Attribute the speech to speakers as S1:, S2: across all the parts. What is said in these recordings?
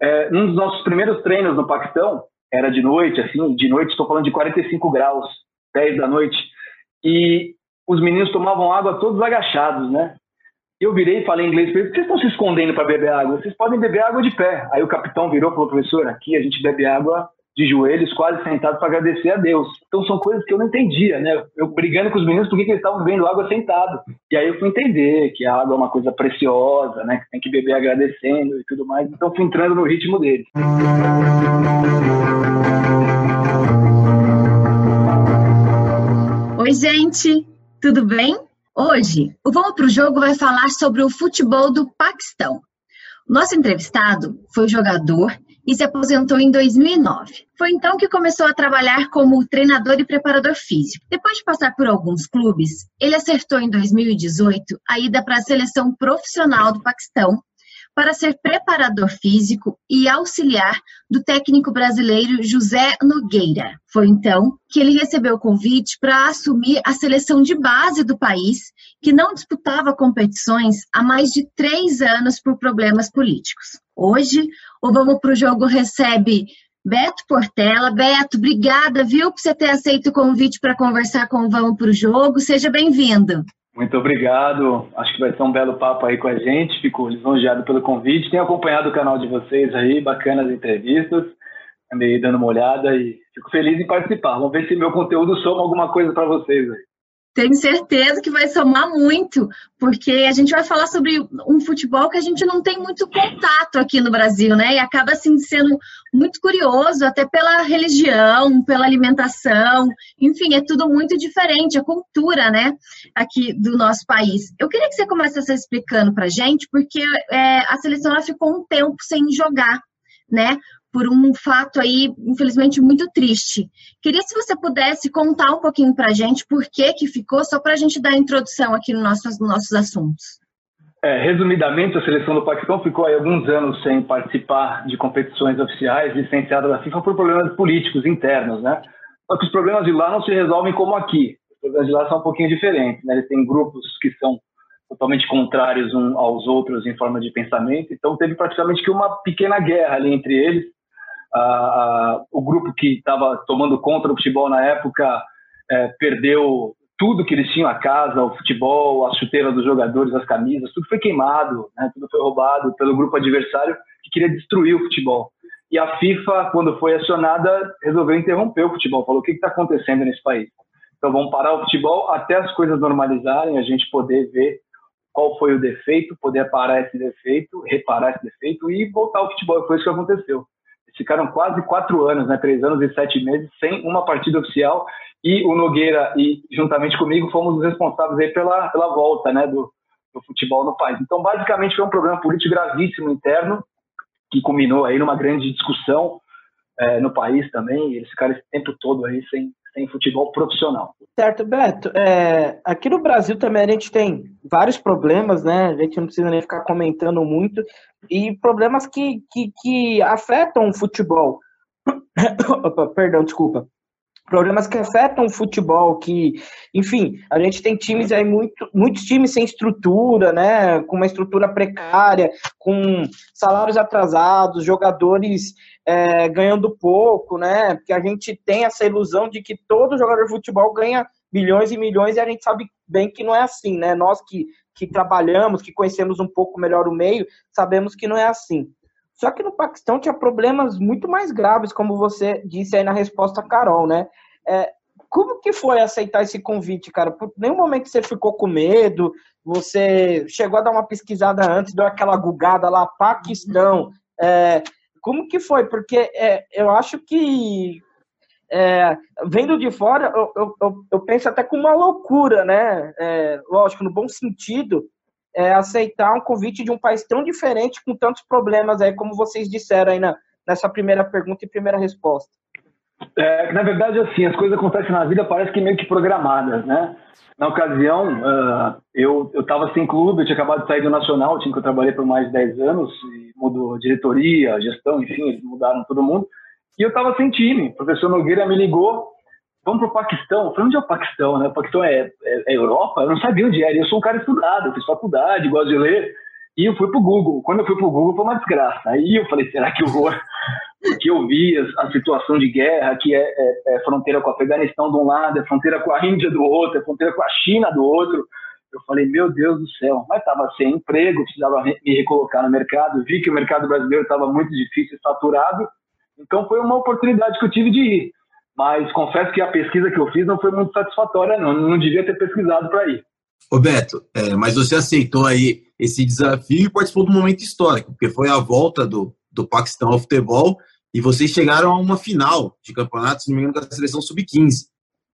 S1: É, um dos nossos primeiros treinos no Paquistão era de noite, assim, de noite estou falando de 45 graus, 10 da noite, e os meninos tomavam água todos agachados, né? Eu virei e falei em inglês para eles, vocês estão se escondendo para beber água? Vocês podem beber água de pé. Aí o capitão virou e falou, professor, aqui a gente bebe água de joelhos, quase sentado para agradecer a Deus. Então são coisas que eu não entendia, né? Eu brigando com os meninos por que eles estavam bebendo água sentado. E aí eu fui entender que a água é uma coisa preciosa, né? Que tem que beber agradecendo e tudo mais. Então fui entrando no ritmo deles.
S2: Oi, gente, tudo bem? Hoje, o Vamos para o Jogo vai falar sobre o futebol do Paquistão. Nosso entrevistado foi jogador e se aposentou em 2009. Foi então que começou a trabalhar como treinador e preparador físico. Depois de passar por alguns clubes, ele acertou em 2018 a ida para a seleção profissional do Paquistão para ser preparador físico e auxiliar do técnico brasileiro José Nogueira. Foi então que ele recebeu o convite para assumir a seleção de base do país, que não disputava competições há mais de três anos por problemas políticos. Hoje, o Vamos para o Jogo recebe Beto Portela. Beto, obrigada, viu, por você ter aceito o convite para conversar com o Vamos para o Jogo. Seja bem-vindo.
S1: Muito obrigado. Acho que vai ser um belo papo aí com a gente. Fico lisonjeado pelo convite. Tenho acompanhado o canal de vocês aí, bacanas entrevistas. Andei dando uma olhada e fico feliz em participar. Vamos ver se meu conteúdo soma alguma coisa para vocês aí.
S2: Tenho certeza que vai somar muito, porque a gente vai falar sobre um futebol que a gente não tem muito contato aqui no Brasil, né? E acaba assim sendo muito curioso, até pela religião, pela alimentação, enfim, é tudo muito diferente, a cultura, né, aqui do nosso país. Eu queria que você começasse explicando pra gente, porque é, a seleção ela ficou um tempo sem jogar, né? Por um fato aí, infelizmente, muito triste. Queria se você pudesse contar um pouquinho para a gente por que que ficou, só para a gente dar introdução aqui nos nossos, nos nossos assuntos.
S1: É, resumidamente, a seleção do Paquistão ficou aí alguns anos sem participar de competições oficiais licenciadas da FIFA por problemas políticos internos, né? Só que os problemas de lá não se resolvem como aqui. Os problemas de lá são um pouquinho diferentes, né? Eles têm grupos que são totalmente contrários uns aos outros em forma de pensamento. Então teve praticamente que uma pequena guerra ali entre eles a, a, o grupo que estava tomando conta do futebol na época é, perdeu tudo que eles tinham a casa, o futebol, as chuteiras dos jogadores, as camisas, tudo foi queimado, né, tudo foi roubado pelo grupo adversário que queria destruir o futebol. E a FIFA, quando foi acionada, resolveu interromper o futebol, falou o que está acontecendo nesse país. Então vamos parar o futebol até as coisas normalizarem, a gente poder ver qual foi o defeito, poder parar esse defeito, reparar esse defeito e voltar ao futebol. Foi isso que aconteceu ficaram quase quatro anos, né, três anos e sete meses, sem uma partida oficial. E o Nogueira, e juntamente comigo, fomos os responsáveis aí pela, pela volta né, do, do futebol no país. Então, basicamente, foi um problema político gravíssimo interno, que culminou aí numa grande discussão é, no país também. Eles ficaram esse tempo todo aí sem, sem futebol profissional.
S3: Certo, Beto. É, aqui no Brasil também a gente tem vários problemas, né? A gente não precisa nem ficar comentando muito. E problemas que, que, que afetam o futebol. Opa, perdão, desculpa problemas que afetam o futebol, que, enfim, a gente tem times aí, muito, muitos times sem estrutura, né, com uma estrutura precária, com salários atrasados, jogadores é, ganhando pouco, né, porque a gente tem essa ilusão de que todo jogador de futebol ganha milhões e milhões e a gente sabe bem que não é assim, né, nós que, que trabalhamos, que conhecemos um pouco melhor o meio, sabemos que não é assim. Só que no Paquistão tinha problemas muito mais graves, como você disse aí na resposta Carol, né? É, como que foi aceitar esse convite, cara? Por nenhum momento você ficou com medo? Você chegou a dar uma pesquisada antes, deu aquela gugada lá, Paquistão. É, como que foi? Porque é, eu acho que é, vendo de fora, eu, eu, eu, penso até com uma loucura, né? É, lógico, no bom sentido, é, aceitar um convite de um país tão diferente, com tantos problemas aí, como vocês disseram aí na, nessa primeira pergunta e primeira resposta.
S1: É, na verdade, assim, as coisas acontecem na vida parece que meio que programadas, né? Na ocasião, uh, eu estava sem clube, eu tinha acabado de sair do Nacional, time que eu trabalhei por mais de 10 anos, mudou diretoria, gestão, enfim, eles mudaram todo mundo, e eu estava sem time. O professor Nogueira me ligou, vamos para o Paquistão. Eu falei, onde é o Paquistão? Né? O Paquistão é, é, é Europa? Eu não sabia onde era, eu sou um cara estudado, fiz faculdade, gosto de ler, E eu fui pro Google. Quando eu fui pro Google foi uma desgraça. Aí eu falei, será que eu vou? Porque eu vi a, situação de guerra, que é, é, é, fronteira com o Afeganistão de um lado, é fronteira com a Índia do outro, é fronteira com a China do outro. Eu falei, meu Deus do céu, mas estava sem emprego, precisava me recolocar no mercado, vi que o mercado brasileiro estava muito difícil, saturado, então foi uma oportunidade que eu tive de ir. Mas confesso que a pesquisa que eu fiz não foi muito satisfatória, não, não devia ter pesquisado para ir.
S4: Roberto, é, mas você aceitou aí esse desafio e participou do momento histórico, porque foi a volta do, do Paquistão ao futebol e vocês chegaram a uma final de campeonato, se não me engano, da seleção sub-15.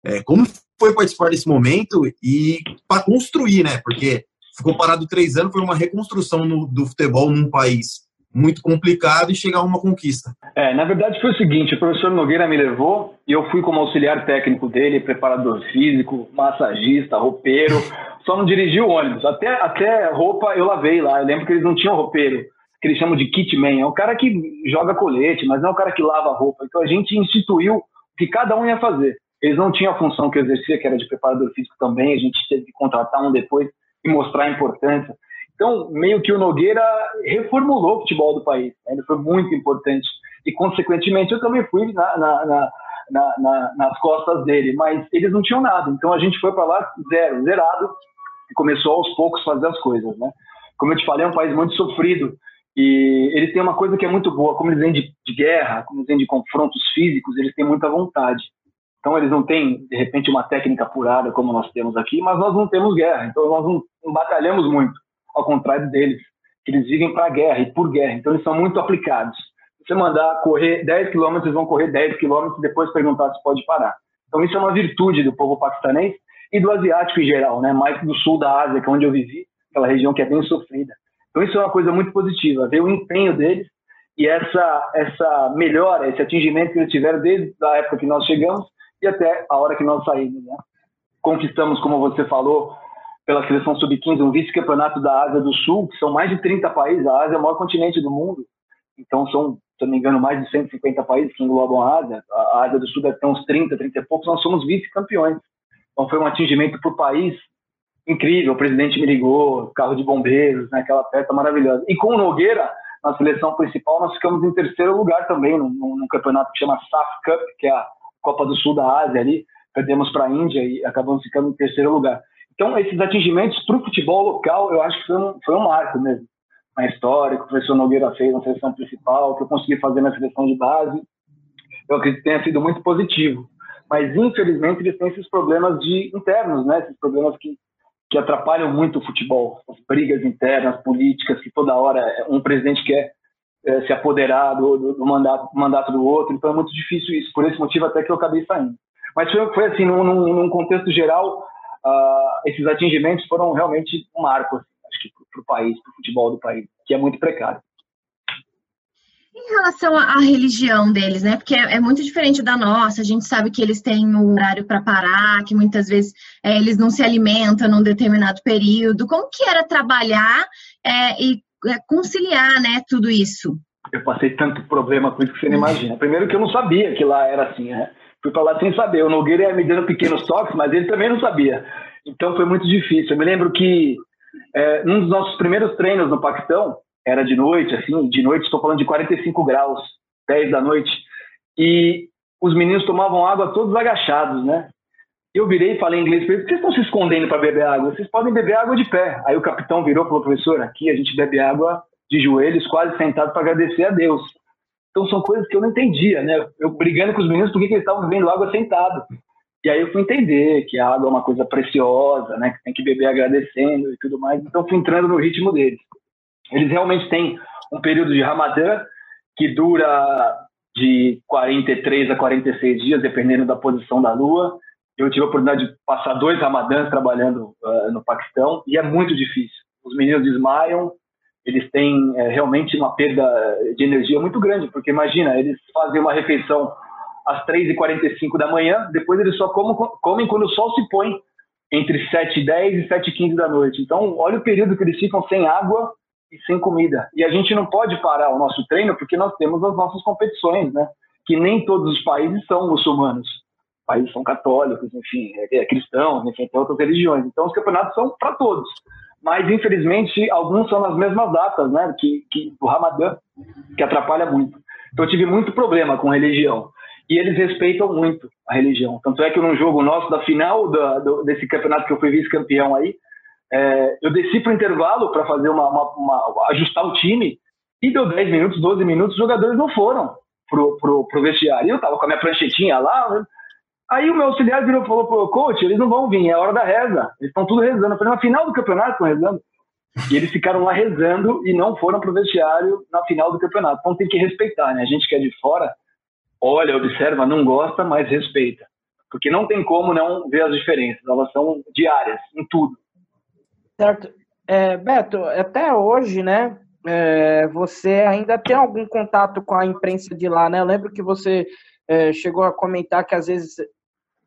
S4: É, como foi participar desse momento e para construir, né? Porque ficou parado três anos, foi uma reconstrução no, do futebol num país muito complicado e chegar a uma conquista.
S1: É, na verdade foi o seguinte, o professor Nogueira me levou e eu fui como auxiliar técnico dele, preparador físico, massagista, roupeiro, só não dirigi o ônibus. Até, até roupa eu lavei lá, eu lembro que eles não tinham roupeiro, que eles chamam de kitman, é o cara que joga colete, mas não é o cara que lava roupa. Então a gente instituiu o que cada um ia fazer. Eles não tinham a função que eu exercia, que era de preparador físico também, a gente teve que contratar um depois e mostrar a importância. Então, meio que o Nogueira reformulou o futebol do país. Né? Ele foi muito importante. E, consequentemente, eu também fui na, na, na, nas costas dele. Mas eles não tinham nada. Então, a gente foi para lá zero, zerado. E começou aos poucos fazer as coisas. Né? Como eu te falei, é um país muito sofrido. E eles têm uma coisa que é muito boa. Como eles vêm de, de guerra, como eles vêm de confrontos físicos, eles têm muita vontade. Então, eles não têm, de repente, uma técnica apurada como nós temos aqui, mas nós não temos guerra. Então, nós não, não batalhamos muito ao contrário deles, que eles vivem para a guerra e por guerra. Então, eles são muito aplicados. Se você mandar correr 10 quilômetros, eles vão correr 10 quilômetros e depois perguntar se pode parar. Então, isso é uma virtude do povo paquistanês e do asiático em geral, né? mais do sul da Ásia, que é onde eu vivi, aquela região que é bem sofrida. Então, isso é uma coisa muito positiva, ver o empenho deles e essa, essa melhora, esse atingimento que eles tiveram desde a época que nós chegamos e até a hora que nós saímos. Né? Conquistamos, como você falou, pela seleção sub-15, um vice-campeonato da Ásia do Sul, que são mais de 30 países. A Ásia é o maior continente do mundo. Então, são, se não me engano, mais de 150 países que englobam a Ásia. A Ásia do Sul deve ter uns 30, 30 e poucos. Nós somos vice-campeões. Então, foi um atingimento para o país incrível. O presidente me ligou, carro de bombeiros, né, aquela festa maravilhosa. E com o Nogueira, na seleção principal, nós ficamos em terceiro lugar também, num, num campeonato que chama SAF Cup, que é a Copa do Sul da Ásia ali. Perdemos para a Índia e acabamos ficando em terceiro lugar. Então, esses atingimentos para o futebol local, eu acho que foi um, foi um marco mesmo. Na história que o professor Nogueira fez na seleção principal, que eu consegui fazer na seleção de base, eu acredito que tenha sido muito positivo. Mas, infelizmente, eles têm esses problemas de internos, né? esses problemas que, que atrapalham muito o futebol. As brigas internas, políticas, que toda hora um presidente quer é, se apoderar do, do, do mandato, mandato do outro. Então, é muito difícil isso. Por esse motivo, até que eu acabei saindo. Mas foi, foi assim, num, num contexto geral, uh, esses atingimentos foram realmente um marco, assim, acho que para o país, para o futebol do país, que é muito precário.
S2: Em relação à religião deles, né? Porque é, é, muito diferente da nossa. A gente sabe que eles têm um horário para parar, que muitas vezes é, eles não se alimentam num determinado período. Como que era trabalhar é, e é, conciliar, né? Tudo isso?
S1: Eu passei tanto problema com isso que você não imagina. Primeiro que eu não sabia que lá era assim, né? Fui para lá sem saber. O Nogueira ia me dando pequenos toques, mas ele também não sabia. Então foi muito difícil. Eu me lembro que é, um dos nossos primeiros treinos no Paquistão era de noite, assim, de noite estou falando de 45 graus, 10 da noite, e os meninos tomavam água todos agachados, né? Eu virei e falei em inglês para eles, vocês estão se escondendo para beber água? Vocês podem beber água de pé. Aí o capitão virou e falou, professor, aqui a gente bebe água de joelhos, quase sentado para agradecer a Deus. Então são coisas que eu não entendia, né? Eu brigando com os meninos porque eles estavam bebendo água sentado. E aí eu fui entender que a água é uma coisa preciosa, né? Que tem que beber agradecendo e tudo mais. Então fui entrando no ritmo deles. Eles realmente têm um período de Ramadã que dura de 43 a 46 dias, dependendo da posição da lua. Eu tive a oportunidade de passar dois Ramadãs trabalhando uh, no Paquistão e é muito difícil. Os meninos desmaiam, eles têm é, realmente uma perda de energia muito grande, porque imagina, eles fazem uma refeição às 3h45 da manhã, depois eles só comem, comem quando o sol se põe, entre 7h10 e 7h15 da noite. Então, olha o período que eles ficam sem água e sem comida. E a gente não pode parar o nosso treino porque nós temos as nossas competições, né? Que nem todos os países são muçulmanos. Os países são católicos, enfim, é, é cristãos, enfim, tem outras religiões. Então, os campeonatos são para todos mas infelizmente alguns são nas mesmas datas, né? Que, que o Ramadã, que atrapalha muito. Então eu tive muito problema com religião e eles respeitam muito a religião. Tanto é que num jogo nosso da final da, do, desse campeonato que eu fui vice-campeão aí, é, eu desci para o intervalo para fazer uma, uma, uma, ajustar o time e deu 10 minutos, 12 minutos, os jogadores não foram pro, pro, pro vestiário. Eu tava com a minha pranchetinha lá, né? Aí o meu auxiliar virou e falou pro coach, eles não vão vir, é hora da reza. Eles estão tudo rezando. Eu falei, na final do campeonato estão rezando. E eles ficaram lá rezando e não foram pro vestiário na final do campeonato. Então tem que respeitar, né? A gente que é de fora, olha, observa, não gosta, mas respeita. Porque não tem como não ver as diferenças. Elas são diárias, em tudo.
S3: Certo. É, Beto, até hoje, né, é, você ainda tem algum contato com a imprensa de lá, né? Eu lembro que você é, chegou a comentar que às vezes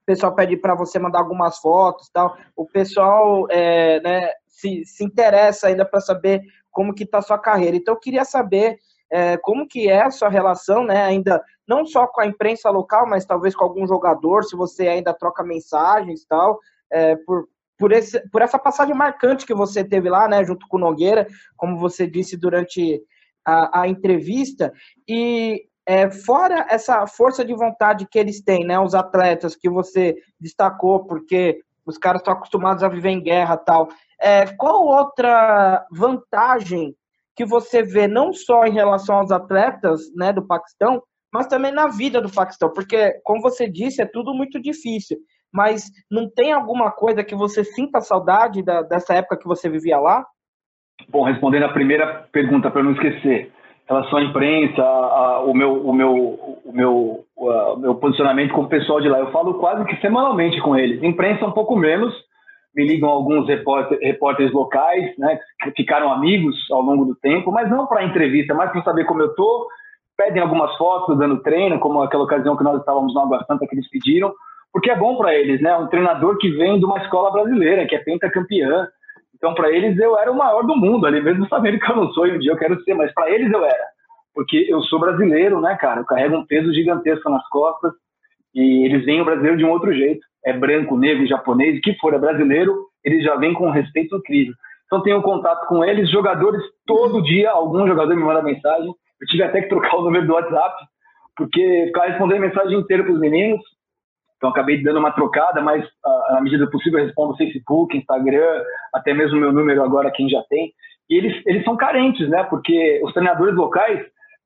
S3: pessoal pede para você mandar algumas fotos tal. O pessoal é, né, se, se interessa ainda para saber como que está a sua carreira. Então eu queria saber é, como que é a sua relação, né? Ainda não só com a imprensa local, mas talvez com algum jogador, se você ainda troca mensagens tal, é, por, por, esse, por essa passagem marcante que você teve lá, né, junto com o Nogueira, como você disse durante a, a entrevista, e é, fora essa força de vontade que eles têm, né, os atletas que você destacou, porque os caras estão acostumados a viver em guerra tal, é, qual outra vantagem que você vê não só em relação aos atletas né, do Paquistão, mas também na vida do Paquistão, porque, como você disse, é tudo muito difícil mas não tem alguma coisa que você sinta saudade da, dessa época que você vivia lá?
S1: Bom, respondendo a primeira pergunta, para não esquecer, relação à imprensa, a, a, o, meu, o, meu, o, meu, o meu posicionamento com o pessoal de lá, eu falo quase que semanalmente com eles. Imprensa um pouco menos, me ligam alguns repórter, repórteres locais, né, que ficaram amigos ao longo do tempo, mas não para entrevista, mas para saber como eu tô. Pedem algumas fotos dando treino, como aquela ocasião que nós estávamos no Água Santa que eles pediram porque é bom para eles, né? Um treinador que vem de uma escola brasileira, que é pentacampeã. Então, para eles, eu era o maior do mundo ali, mesmo sabendo que eu não sou e um dia eu quero ser, mas para eles eu era. Porque eu sou brasileiro, né, cara? Eu carrego um peso gigantesco nas costas e eles veem o brasileiro de um outro jeito. É branco, negro, japonês, que for, é brasileiro, eles já vêm com um respeito incrível. Então, tenho contato com eles, jogadores todo dia, algum jogador me manda mensagem. Eu tive até que trocar o número do WhatsApp, porque ficar respondendo mensagem inteira para os meninos, então, acabei dando uma trocada, mas à medida do possível eu respondo Facebook, Instagram, até mesmo meu número agora, quem já tem. E eles, eles são carentes, né? Porque os treinadores locais,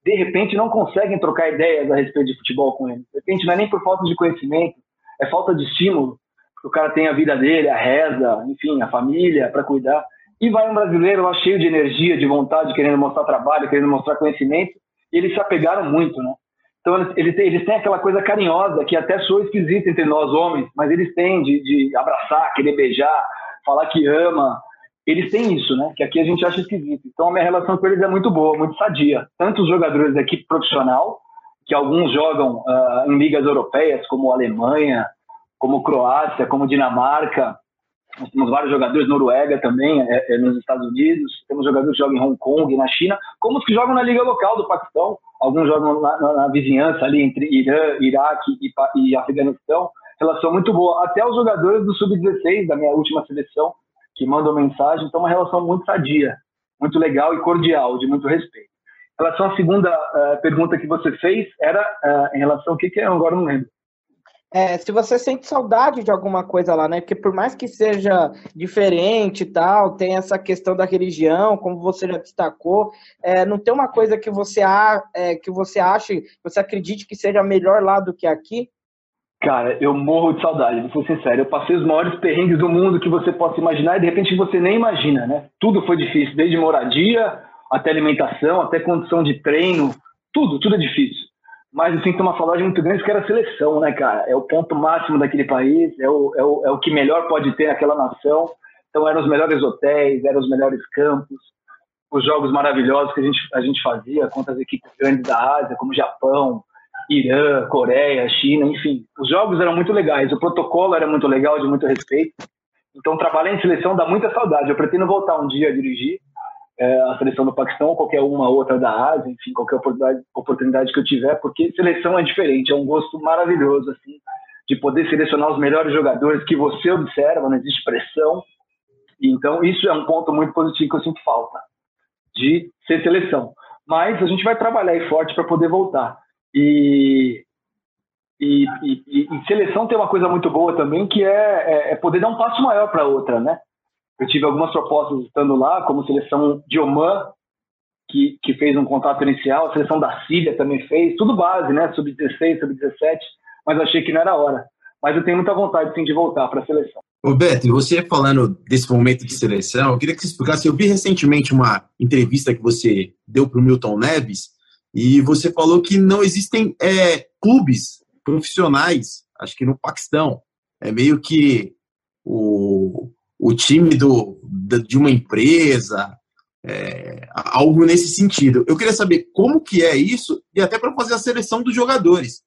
S1: de repente, não conseguem trocar ideias a respeito de futebol com eles. De repente, não é nem por falta de conhecimento, é falta de estímulo. O cara tem a vida dele, a reza, enfim, a família para cuidar. E vai um brasileiro lá cheio de energia, de vontade, querendo mostrar trabalho, querendo mostrar conhecimento. E eles se apegaram muito, né? Então, eles, eles têm aquela coisa carinhosa que até soa esquisita entre nós homens, mas eles têm de, de abraçar, querer beijar, falar que ama. Eles têm isso, né? Que aqui a gente acha esquisito. Então, a minha relação com eles é muito boa, muito sadia. Tanto os jogadores da equipe profissional, que alguns jogam uh, em ligas europeias, como Alemanha, como Croácia, como Dinamarca. Nós temos vários jogadores, Noruega também, é, é, nos Estados Unidos. Temos jogadores que jogam em Hong Kong, na China, como os que jogam na liga local do Paquistão alguns jogam na, na, na vizinhança ali entre Irã, Iraque e, e Afeganistão, relação muito boa. Até os jogadores do Sub-16, da minha última seleção, que mandam mensagem, então uma relação muito sadia, muito legal e cordial, de muito respeito. Em relação à segunda uh, pergunta que você fez, era uh, em relação ao que, que é, agora não lembro.
S3: É, se você sente saudade de alguma coisa lá, né? Porque por mais que seja diferente e tal, tem essa questão da religião, como você já destacou, é, não tem uma coisa que você, a, é, que você ache, você acredite que seja melhor lá do que aqui?
S1: Cara, eu morro de saudade, vou ser sincero. Eu passei os maiores perrengues do mundo que você possa imaginar e de repente você nem imagina, né? Tudo foi difícil, desde moradia até alimentação, até condição de treino, tudo, tudo é difícil mas assim, tem uma saudade muito grande que era a seleção, né, cara? É o ponto máximo daquele país, é o, é o, é o que melhor pode ter aquela nação. Então eram os melhores hotéis, eram os melhores campos, os jogos maravilhosos que a gente, a gente fazia contra as equipes grandes da Ásia, como Japão, Irã, Coreia, China, enfim. Os jogos eram muito legais, o protocolo era muito legal, de muito respeito. Então trabalhar em seleção dá muita saudade. Eu pretendo voltar um dia a dirigir, é, a seleção do Paquistão ou qualquer uma outra da Ásia, enfim, qualquer oportunidade, oportunidade que eu tiver, porque seleção é diferente, é um gosto maravilhoso, assim, de poder selecionar os melhores jogadores que você observa, não existe pressão, Então, isso é um ponto muito positivo que eu sinto falta, de ser seleção. Mas a gente vai trabalhar aí forte para poder voltar. E, e, e, e, seleção tem uma coisa muito boa também, que é, é, é poder dar um passo maior para outra, né? Eu tive algumas propostas estando lá, como seleção de Oman, que, que fez um contato inicial, a seleção da Síria também fez, tudo base, né? Sub-16, sub-17, mas achei que não era hora. Mas eu tenho muita vontade, sim, de voltar para a seleção.
S4: Ô Beto, você falando desse momento de seleção, eu queria que você explicasse. Eu vi recentemente uma entrevista que você deu para o Milton Neves e você falou que não existem é, clubes profissionais, acho que no Paquistão. É meio que o, o time do, de uma empresa, é, algo nesse sentido. Eu queria saber como que é isso e até para fazer a seleção dos jogadores.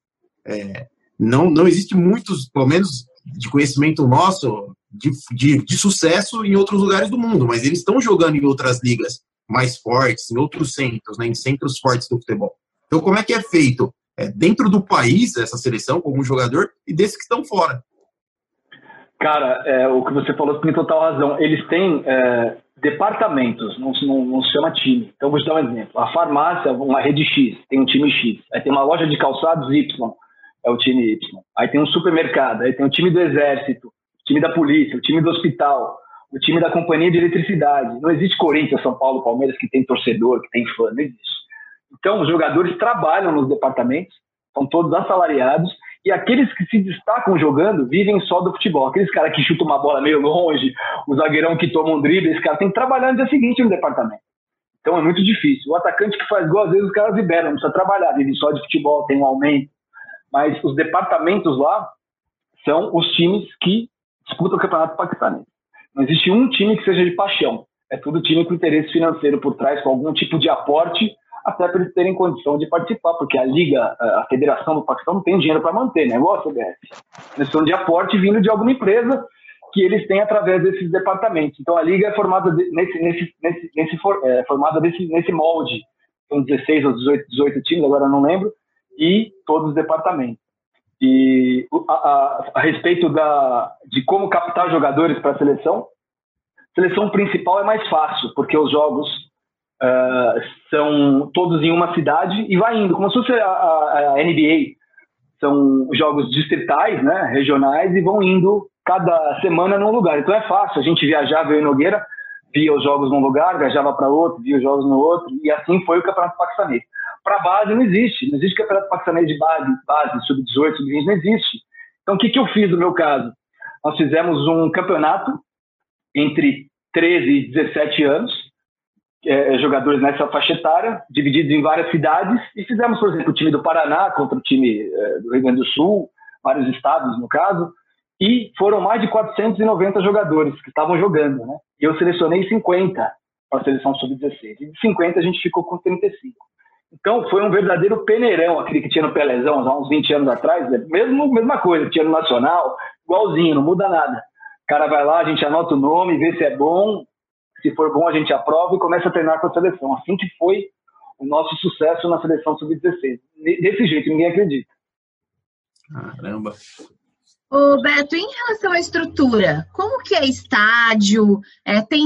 S4: É, não, não existe muitos, pelo menos de conhecimento nosso, de, de, de, sucesso em outros lugares do mundo, mas eles estão jogando em outras ligas mais fortes, em outros centros, né, em centros fortes do futebol. Então, como é que é feito é, dentro do país essa seleção como jogador e desses que estão fora?
S1: Cara, é, o que você falou tem total razão. Eles têm é, departamentos, não, não, não, se chama time. Então, vou te dar um exemplo. A farmácia, uma rede X, tem um time X. Aí tem uma loja de calçados Y é o time Y. Aí tem um supermercado, aí tem o time do exército, o time da polícia, o time do hospital, o time da companhia de eletricidade. Não existe Corinthians, São Paulo, Palmeiras que tem torcedor, que tem fã, não existe. Então, os jogadores trabalham nos departamentos, são todos assalariados, e aqueles que se destacam jogando vivem só do futebol. Aqueles caras que chutam uma bola meio longe, o zagueirão que toma um drible, esse cara tem que trabalhar no dia seguinte no departamento. Então é muito difícil. O atacante que faz gol, às vezes os caras liberam, não precisa trabalhar, vive só de futebol, tem um aumento mas os departamentos lá são os times que disputam o campeonato paquistanês. Não existe um time que seja de paixão. É tudo time com interesse financeiro por trás, com algum tipo de aporte, até para eles terem condição de participar, porque a liga, a federação do Paquistão não tem dinheiro para manter, né? Igual a CBF. Eles são de aporte vindo de alguma empresa que eles têm através desses departamentos. Então a liga é formada nesse, nesse, nesse, nesse é, formada nesse, nesse molde. São 16 ou 18, 18 times, agora não lembro, e todos os departamentos. E a, a, a respeito da, de como captar jogadores para a seleção, seleção principal é mais fácil, porque os jogos uh, são todos em uma cidade e vai indo, como se fosse a, a, a, NBA. São jogos distritais, né, regionais, e vão indo cada semana num lugar. Então é fácil, a gente viajava, eu e Nogueira, via os jogos num lugar, viajava para outro, via os jogos no outro, e assim foi o Campeonato Paquistanês para base não existe. Não existe campeonato paquistanês de base, base sub-18, sub-20, não existe. Então, o que, que eu fiz no meu caso? Nós fizemos um campeonato entre 13 e 17 anos, é, jogadores nessa faixa etária, divididos em várias cidades, e fizemos, por exemplo, o time do Paraná contra o time é, do Rio Grande do Sul, vários estados no caso, e foram mais de 490 jogadores que estavam jogando, né? E eu selecionei 50 para a seleção sub-16. E de 50 a gente ficou com 35. Então foi um verdadeiro peneirão, aquele que tinha no Pelezão há uns 20 anos atrás, né? mesmo mesma coisa, tinha no Nacional, igualzinho, não muda nada. O cara vai lá, a gente anota o nome, vê se é bom, se for bom a gente aprova e começa a treinar com a seleção. Assim que foi o nosso sucesso na seleção sub-16. Desse jeito, ninguém acredita.
S4: Caramba.
S2: Ô Beto, em relação à estrutura, como que é estádio? É, tem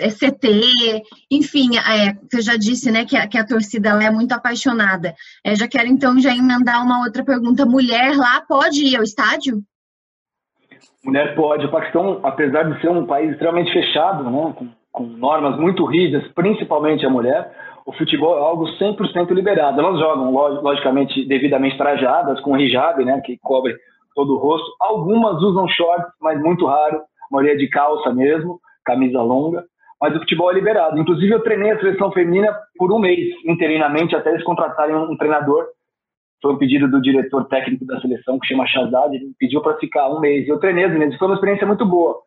S2: é CT, enfim, é, você já disse né, que, a, que a torcida é muito apaixonada. É, já quero então já emendar uma outra pergunta. Mulher lá pode ir ao estádio?
S1: Mulher pode. O Paquistão, apesar de ser um país extremamente fechado, né, com, com normas muito rígidas, principalmente a mulher, o futebol é algo 100% liberado. Elas jogam, logicamente, devidamente trajadas, com hijab, né, que cobre todo o rosto. Algumas usam shorts, mas muito raro, a maioria de calça mesmo camisa longa, mas o futebol é liberado. Inclusive, eu treinei a seleção feminina por um mês, interinamente, até eles contratarem um treinador. Foi um pedido do diretor técnico da seleção, que chama Shazad, ele pediu para ficar um mês. Eu treinei as meninas, foi uma experiência muito boa.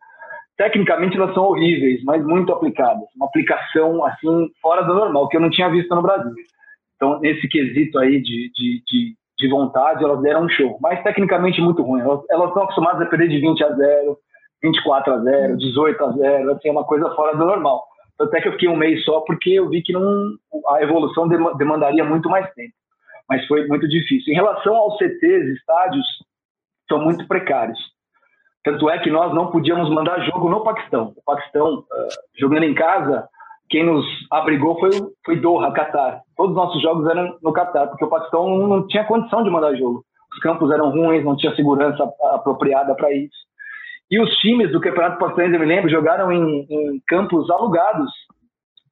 S1: Tecnicamente, elas são horríveis, mas muito aplicadas. Uma aplicação, assim, fora do normal, que eu não tinha visto no Brasil. Então, nesse quesito aí de, de, de, de vontade, elas deram um show. Mas, tecnicamente, muito ruim. Elas, elas estão acostumadas a perder de 20 a 0, 24 a 0, 18 a 0, assim, é uma coisa fora do normal. Até que eu fiquei um mês só porque eu vi que não, a evolução demandaria muito mais tempo. Mas foi muito difícil. Em relação aos CTs, estádios, são muito precários. Tanto é que nós não podíamos mandar jogo no Paquistão. O Paquistão, uh, jogando em casa, quem nos abrigou foi, foi Doha, Qatar. Todos os nossos jogos eram no Qatar, porque o Paquistão não tinha condição de mandar jogo. Os campos eram ruins, não tinha segurança apropriada para isso. E os times do Campeonato Paquistanês, eu me lembro, jogaram em, em campos alugados.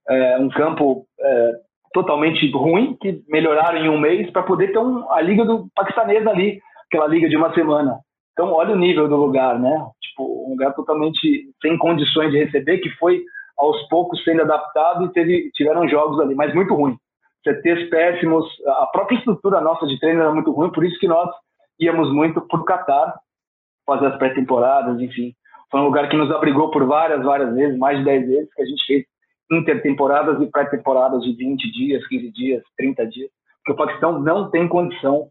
S1: É, um campo é, totalmente ruim, que melhoraram em um mês para poder ter um, a liga do paquistanês ali, aquela liga de uma semana. Então, olha o nível do lugar, né? Tipo, um lugar totalmente sem condições de receber, que foi aos poucos sendo adaptado e teve, tiveram jogos ali, mas muito ruim. CTs péssimos, a própria estrutura nossa de treino era muito ruim, por isso que nós íamos muito para o Catar fazer as pré-temporadas, enfim. Foi um lugar que nos abrigou por várias, várias vezes, mais de 10 vezes, que a gente fez intertemporadas e pré-temporadas de 20 dias, 15 dias, 30 dias, porque o Paquistão não tem condição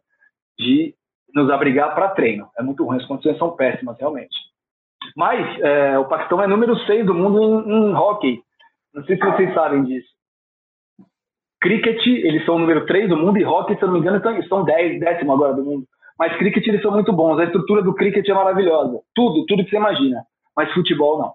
S1: de nos abrigar para treino. É muito ruim, as condições são péssimas, realmente. Mas é, o Paquistão é número 6 do mundo em, em, hockey. Não sei se vocês sabem disso. Cricket, eles são o número 3 do mundo, e hockey, se eu não me engano, estão, estão 10, décimo agora do mundo. Mas cricket, eles são muito bons. A estrutura do cricket é maravilhosa. Tudo, tudo que você imagina. Mas futebol, não.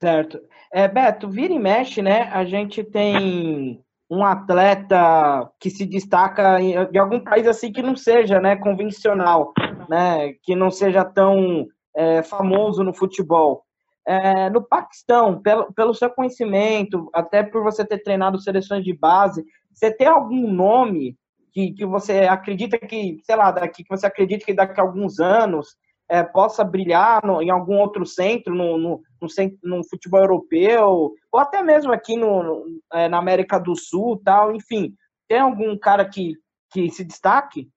S3: Certo. É, Beto, vira e mexe, né? A gente tem um atleta que se destaca em, algum país assim que não seja né, convencional, né, que não seja tão é, famoso no futebol. É, no Paquistão, pelo, pelo seu conhecimento, até por você ter treinado seleções de base, você tem algum nome que, que você acredita que, sei lá, daqui, que você acredita que daqui a alguns anos é, possa brilhar no, em algum outro centro, no, no, no, no, futebol europeu, ou até mesmo aqui no, é, na América do Sul tal, enfim. Tem algum cara que, que se destaque?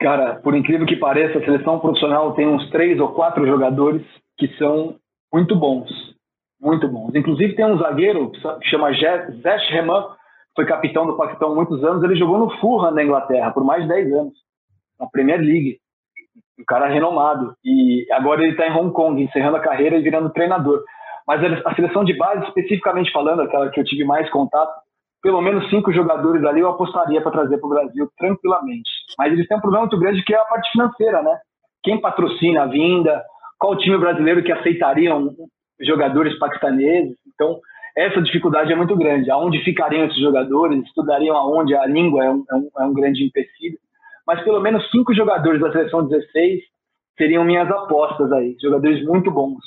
S1: Cara, por incrível que pareça, a seleção profissional tem uns três ou quatro jogadores que são muito bons. Muito bons. Inclusive tem um zagueiro que chama Zesh Reman, foi capitão do Paquistão há muitos anos. Ele jogou no Fulham da Inglaterra por mais de 10 anos, na Premier League um cara renomado. E agora ele está em Hong Kong, encerrando a carreira e virando treinador. Mas a seleção de base, especificamente falando, aquela que eu tive mais contato, pelo menos cinco jogadores ali eu apostaria para trazer para o Brasil tranquilamente. Mas eles têm um problema muito grande que é a parte financeira, né? Quem patrocina a vinda? Qual time brasileiro que aceitaria jogadores paquistaneses? Então, essa dificuldade é muito grande. Aonde ficariam esses jogadores? Estudariam aonde? A língua é um, é um, é um grande empecilho mas pelo menos cinco jogadores da seleção 16 seriam minhas apostas aí, jogadores muito bons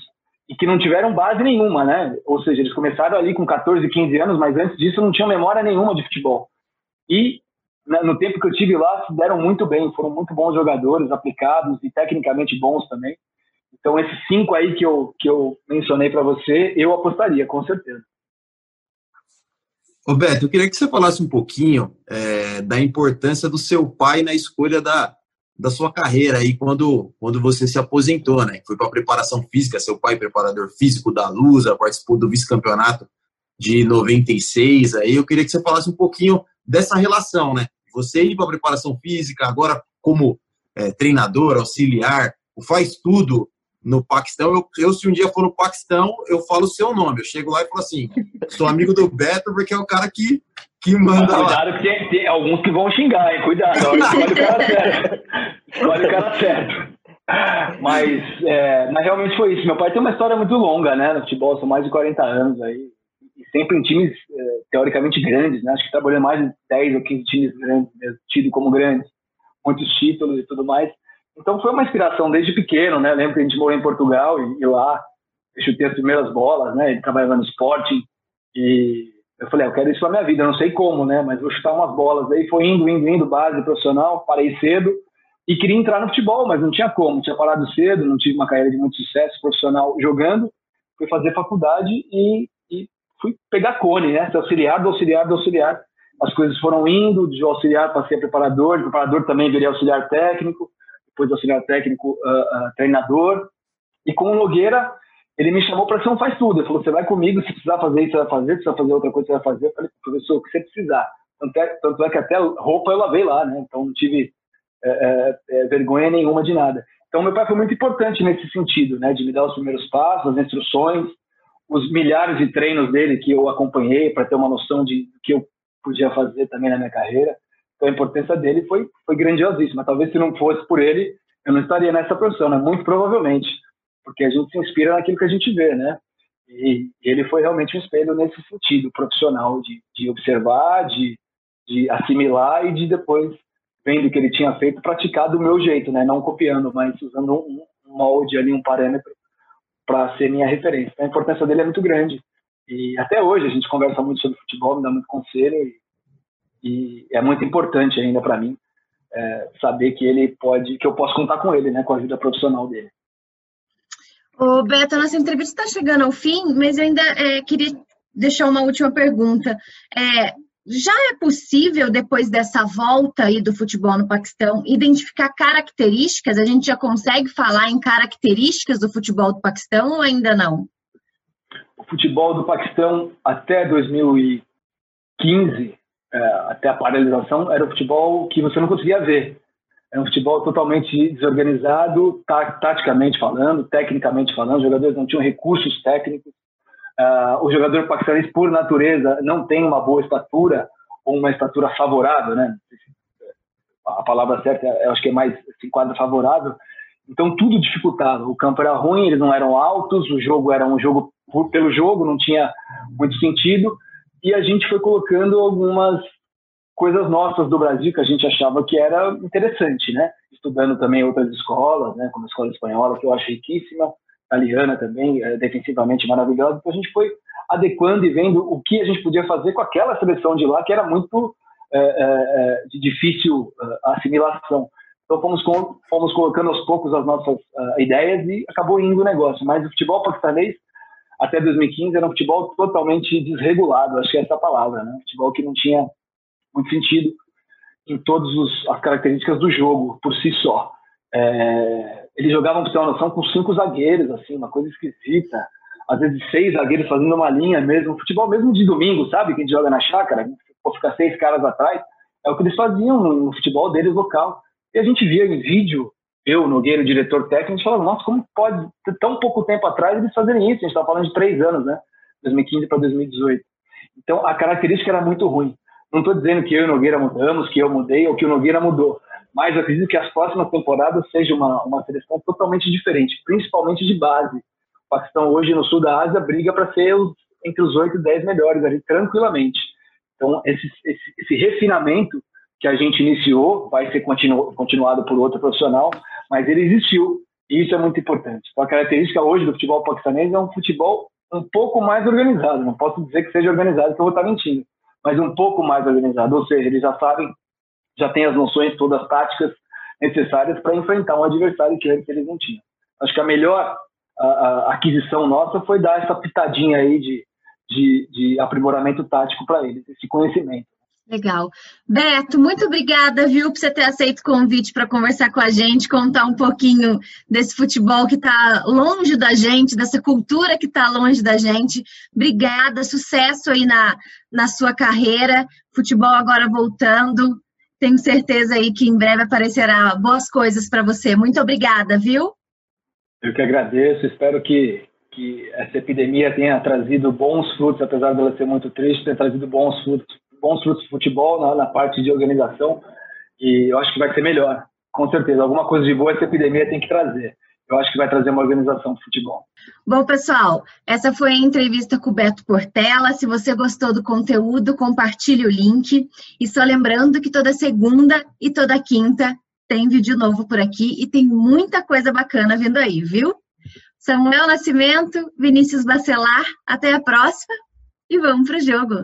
S1: e que não tiveram base nenhuma, né? Ou seja, eles começaram ali com 14, 15 anos, mas antes disso não tinham memória nenhuma de futebol. E né, no tempo que eu tive lá, se deram muito bem, foram muito bons jogadores, aplicados e tecnicamente bons também. Então esses cinco aí que eu que eu mencionei para você, eu apostaria com certeza.
S4: Roberto, eu queria que você falasse um pouquinho é, da importância do seu pai na escolha da, da sua carreira aí quando, quando você se aposentou, né? Foi para preparação física, seu pai preparador físico da Lusa, participou do vice-campeonato de 96 aí. Eu queria que você falasse um pouquinho dessa relação, né? Você ir para preparação física, agora como é, treinador, auxiliar, faz tudo no Paquistão, eu, eu, se um dia for no Paquistão, eu falo o seu nome. Eu chego lá e falo assim, sou amigo do Beto porque é o cara que, que manda
S1: Mas cuidado
S4: lá.
S1: que tem, tem, alguns que vão xingar, hein? Cuidado, escolhe o cara certo. Escolhe o cara certo. Mas, é, mas realmente foi isso. Meu pai tem uma história muito longa, né? No futebol, são mais de 40 anos aí. E sempre em times é, teoricamente grandes, né? Acho que trabalhou mais de 10 ou 15 times grandes, tido como grandes. Muitos títulos e tudo mais. Então foi uma inspiração desde pequeno, né? Lembro que a gente morou em Portugal e, e lá eu chutei as primeiras bolas, né? Ele trabalhava no esporte e eu falei, ah, eu quero isso na minha vida, eu não sei como, né? Mas vou chutar umas bolas. Aí foi indo, indo, indo, base profissional, parei cedo e queria entrar no futebol, mas não tinha como. Tinha parado cedo, não tive uma carreira de muito sucesso profissional jogando. Fui fazer faculdade e, e fui pegar cone, né? Auxiliar do auxiliar do auxiliar. As coisas foram indo, de auxiliar passei a preparador, de preparador também virei auxiliar técnico depois auxiliar técnico, uh, uh, treinador. E com o Nogueira, ele me chamou para ser um faz tudo. Ele falou: você vai comigo, se precisar fazer isso, você vai fazer, se precisar fazer outra coisa, você vai fazer. Eu falei: professor, o que você precisar. Tanto é, tanto é que até roupa eu lavei lá, né? Então não tive é, é, é, vergonha nenhuma de nada. Então meu pai foi muito importante nesse sentido, né? De me dar os primeiros passos, as instruções, os milhares de treinos dele que eu acompanhei para ter uma noção de que eu podia fazer também na minha carreira. A importância dele foi, foi grandiosíssima. Talvez se não fosse por ele, eu não estaria nessa profissão, né? muito provavelmente. porque a gente se inspira naquilo que a gente vê, né? E ele foi realmente um espelho nesse sentido profissional, de, de observar, de, de assimilar e de depois, vendo o que ele tinha feito, praticar do meu jeito, né? Não copiando, mas usando um, um molde ali, um parâmetro para ser minha referência. Então, a importância dele é muito grande. E até hoje a gente conversa muito sobre futebol, me dá muito conselho e, e é muito importante ainda para mim é, saber que ele pode, que eu posso contar com ele, né, com a vida profissional dele.
S2: Ô, Beto, nossa entrevista está chegando ao fim, mas eu ainda é, queria deixar uma última pergunta. É, já é possível, depois dessa volta aí do futebol no Paquistão, identificar características? A gente já consegue falar em características do futebol do Paquistão ou ainda não?
S1: O futebol do Paquistão até 2015, é, até a paralisação, era o futebol que você não conseguia ver. É um futebol totalmente desorganizado, taticamente falando, tecnicamente falando. Os jogadores não tinham recursos técnicos. Uh, o jogador paquistanês, por natureza, não tem uma boa estatura ou uma estatura favorável, né? A palavra certa, eu acho que é mais se enquadra favorável. Então tudo dificultava. O campo era ruim, eles não eram altos, o jogo era um jogo pelo jogo, não tinha muito sentido. E a gente foi colocando algumas coisas nossas do Brasil que a gente achava que era interessante, né? Estudando também outras escolas, né? Como a escola espanhola, que eu acho riquíssima, italiana também, é, defensivamente maravilhosa. Então a gente foi adequando e vendo o que a gente podia fazer com aquela seleção de lá, que era muito é, é, de difícil assimilação. Então fomos, com, fomos colocando aos poucos as nossas uh, ideias e acabou indo o negócio. Mas o futebol paquistanês, até 2015, era um futebol totalmente desregulado, acho que é essa palavra, né? Futebol que não tinha muito sentido em todas as características do jogo por si só. É, eles jogavam, para ter uma noção, com cinco zagueiros, assim, uma coisa esquisita. Às vezes seis zagueiros fazendo uma linha mesmo. Futebol mesmo de domingo, sabe? Que a gente joga na chácara, pode ficar seis caras atrás. É o que eles faziam no, futebol deles local. E a gente via em vídeo, eu, Nogueira, o diretor técnico, falava, nossa, como pode, tão pouco tempo atrás, eles fazerem isso? A gente estava falando de três anos, né? 2015 para 2018. Então, a característica era muito ruim. Não estou dizendo que eu e Nogueira mudamos, que eu mudei ou que o Nogueira mudou, mas eu acredito que as próximas temporadas seja uma, uma seleção totalmente diferente, principalmente de base. O Paquistão hoje no sul da Ásia briga para ser os, entre os 8 e 10 melhores ali, tranquilamente. Então, esse, esse, esse refinamento que a gente iniciou vai ser continu, continuado por outro profissional, mas ele existiu e isso é muito importante. Então, a característica hoje do futebol paquistanês é um futebol um pouco mais organizado. Não posso dizer que seja organizado, que eu vou estar mentindo mas um pouco mais organizado. Ou seja, eles já sabem, já têm as noções, todas as táticas necessárias para enfrentar um adversário que antes eles não tinham. Acho que a melhor a, a aquisição nossa foi dar essa pitadinha aí de, de, de aprimoramento tático para eles, esse conhecimento.
S2: Legal. Beto, muito obrigada, viu, por você ter aceito o convite para conversar com a gente, contar um pouquinho desse futebol que está longe da gente, dessa cultura que está longe da gente. Obrigada, sucesso aí na, na sua carreira. Futebol agora voltando. Tenho certeza aí que em breve aparecerá boas coisas para você. Muito obrigada, viu?
S1: Eu que agradeço. Espero que, que essa epidemia tenha trazido bons frutos, apesar dela ser muito triste, tenha trazido bons frutos de futebol na, na, parte de organização e eu acho que vai ser melhor, com certeza. Alguma coisa de boa essa epidemia tem que trazer. Eu acho que vai trazer uma organização de futebol.
S2: Bom, pessoal, essa foi a entrevista com o Beto Portela. Se você gostou do conteúdo, compartilhe o link. E só lembrando que toda segunda e toda quinta tem vídeo novo por aqui e tem muita coisa bacana vindo aí, viu? Samuel Nascimento, Vinícius Bacelar, até a próxima e vamos pro jogo.